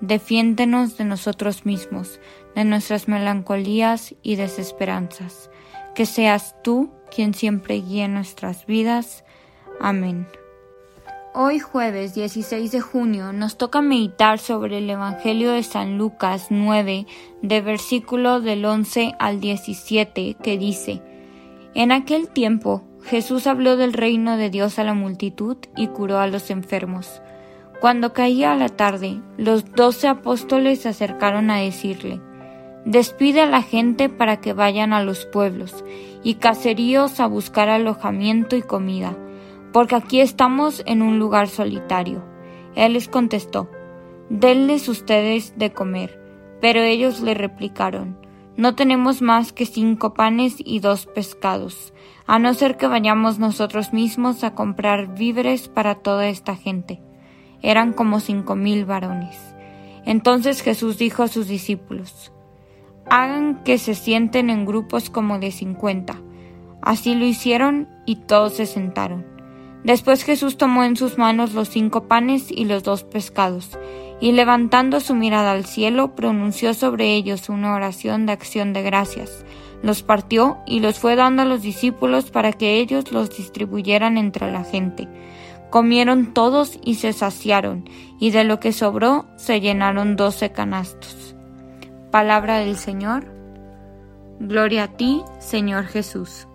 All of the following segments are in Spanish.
defiéndenos de nosotros mismos, de nuestras melancolías y desesperanzas, que seas tú quien siempre guíe nuestras vidas. Amén. Hoy jueves 16 de junio nos toca meditar sobre el Evangelio de San Lucas 9, de versículo del 11 al 17, que dice, En aquel tiempo Jesús habló del reino de Dios a la multitud y curó a los enfermos. Cuando caía la tarde, los doce apóstoles se acercaron a decirle, Despide a la gente para que vayan a los pueblos y caseríos a buscar alojamiento y comida, porque aquí estamos en un lugar solitario. Él les contestó, Denles ustedes de comer. Pero ellos le replicaron, No tenemos más que cinco panes y dos pescados, a no ser que vayamos nosotros mismos a comprar víveres para toda esta gente. Eran como cinco mil varones. Entonces Jesús dijo a sus discípulos, hagan que se sienten en grupos como de cincuenta. Así lo hicieron y todos se sentaron. Después Jesús tomó en sus manos los cinco panes y los dos pescados, y levantando su mirada al cielo, pronunció sobre ellos una oración de acción de gracias. Los partió y los fue dando a los discípulos para que ellos los distribuyeran entre la gente. Comieron todos y se saciaron, y de lo que sobró se llenaron doce canastos. Palabra del Señor. Gloria a ti, Señor Jesús.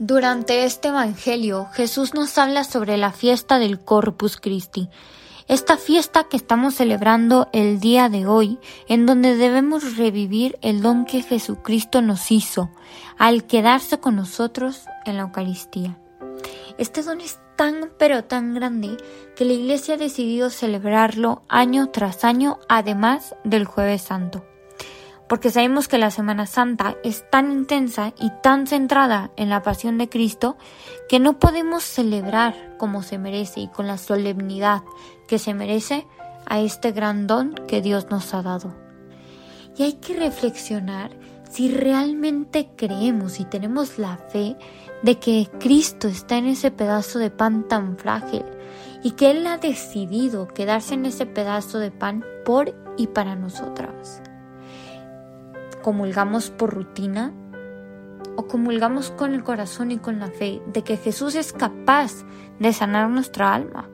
Durante este Evangelio, Jesús nos habla sobre la fiesta del Corpus Christi, esta fiesta que estamos celebrando el día de hoy, en donde debemos revivir el don que Jesucristo nos hizo al quedarse con nosotros en la Eucaristía. Este don es tan pero tan grande que la Iglesia ha decidido celebrarlo año tras año, además del jueves santo. Porque sabemos que la Semana Santa es tan intensa y tan centrada en la pasión de Cristo que no podemos celebrar como se merece y con la solemnidad que se merece a este gran don que Dios nos ha dado. Y hay que reflexionar si realmente creemos y tenemos la fe de que Cristo está en ese pedazo de pan tan frágil y que Él ha decidido quedarse en ese pedazo de pan por y para nosotras. ¿Comulgamos por rutina? ¿O comulgamos con el corazón y con la fe de que Jesús es capaz de sanar nuestra alma?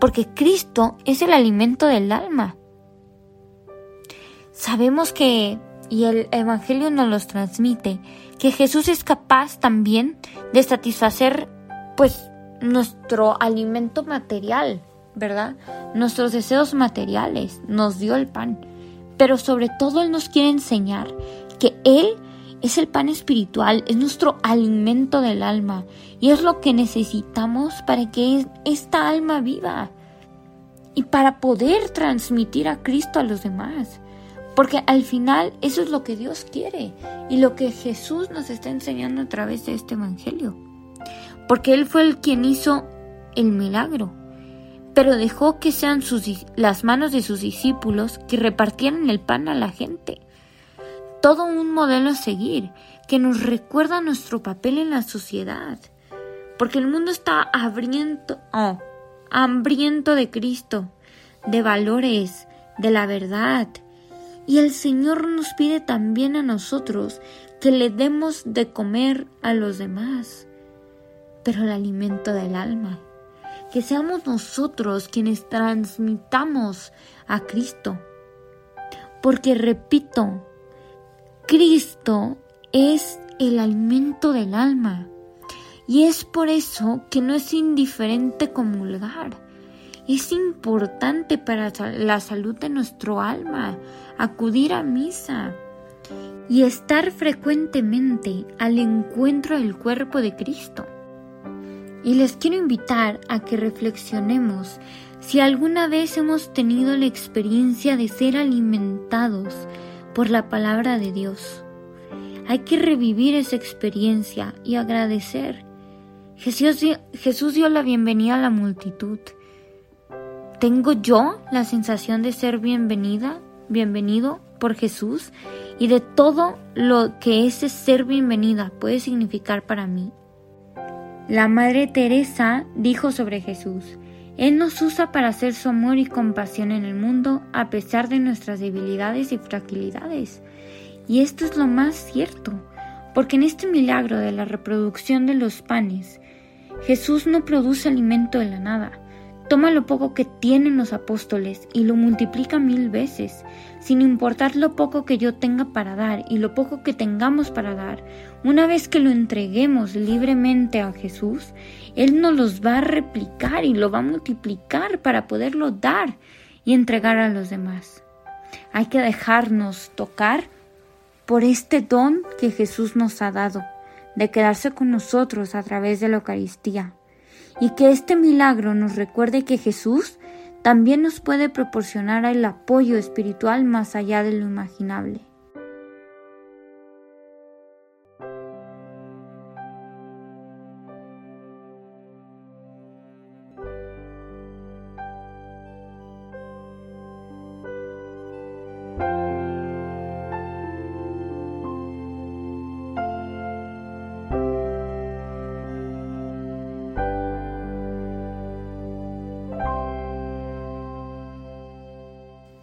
Porque Cristo es el alimento del alma. Sabemos que y el Evangelio nos los transmite, que Jesús es capaz también de satisfacer pues nuestro alimento material, ¿verdad? Nuestros deseos materiales, nos dio el pan, pero sobre todo Él nos quiere enseñar que Él es el pan espiritual, es nuestro alimento del alma y es lo que necesitamos para que esta alma viva y para poder transmitir a Cristo a los demás. Porque al final eso es lo que Dios quiere y lo que Jesús nos está enseñando a través de este Evangelio. Porque Él fue el quien hizo el milagro, pero dejó que sean sus, las manos de sus discípulos que repartieran el pan a la gente. Todo un modelo a seguir que nos recuerda nuestro papel en la sociedad. Porque el mundo está hambriento, oh, hambriento de Cristo, de valores, de la verdad, y el Señor nos pide también a nosotros que le demos de comer a los demás, pero el alimento del alma, que seamos nosotros quienes transmitamos a Cristo. Porque repito, Cristo es el alimento del alma. Y es por eso que no es indiferente comulgar es importante para la salud de nuestro alma acudir a misa y estar frecuentemente al encuentro del cuerpo de Cristo. Y les quiero invitar a que reflexionemos si alguna vez hemos tenido la experiencia de ser alimentados por la palabra de Dios. Hay que revivir esa experiencia y agradecer. Jesús, Jesús dio la bienvenida a la multitud. ¿Tengo yo la sensación de ser bienvenida, bienvenido por Jesús y de todo lo que ese ser bienvenida puede significar para mí? La Madre Teresa dijo sobre Jesús, Él nos usa para hacer su amor y compasión en el mundo a pesar de nuestras debilidades y fragilidades. Y esto es lo más cierto, porque en este milagro de la reproducción de los panes, Jesús no produce alimento de la nada, toma lo poco que tienen los apóstoles y lo multiplica mil veces, sin importar lo poco que yo tenga para dar y lo poco que tengamos para dar. Una vez que lo entreguemos libremente a Jesús, Él nos los va a replicar y lo va a multiplicar para poderlo dar y entregar a los demás. Hay que dejarnos tocar por este don que Jesús nos ha dado, de quedarse con nosotros a través de la Eucaristía, y que este milagro nos recuerde que Jesús también nos puede proporcionar el apoyo espiritual más allá de lo imaginable.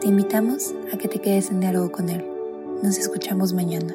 Te invitamos a que te quedes en diálogo con Él. Nos escuchamos mañana.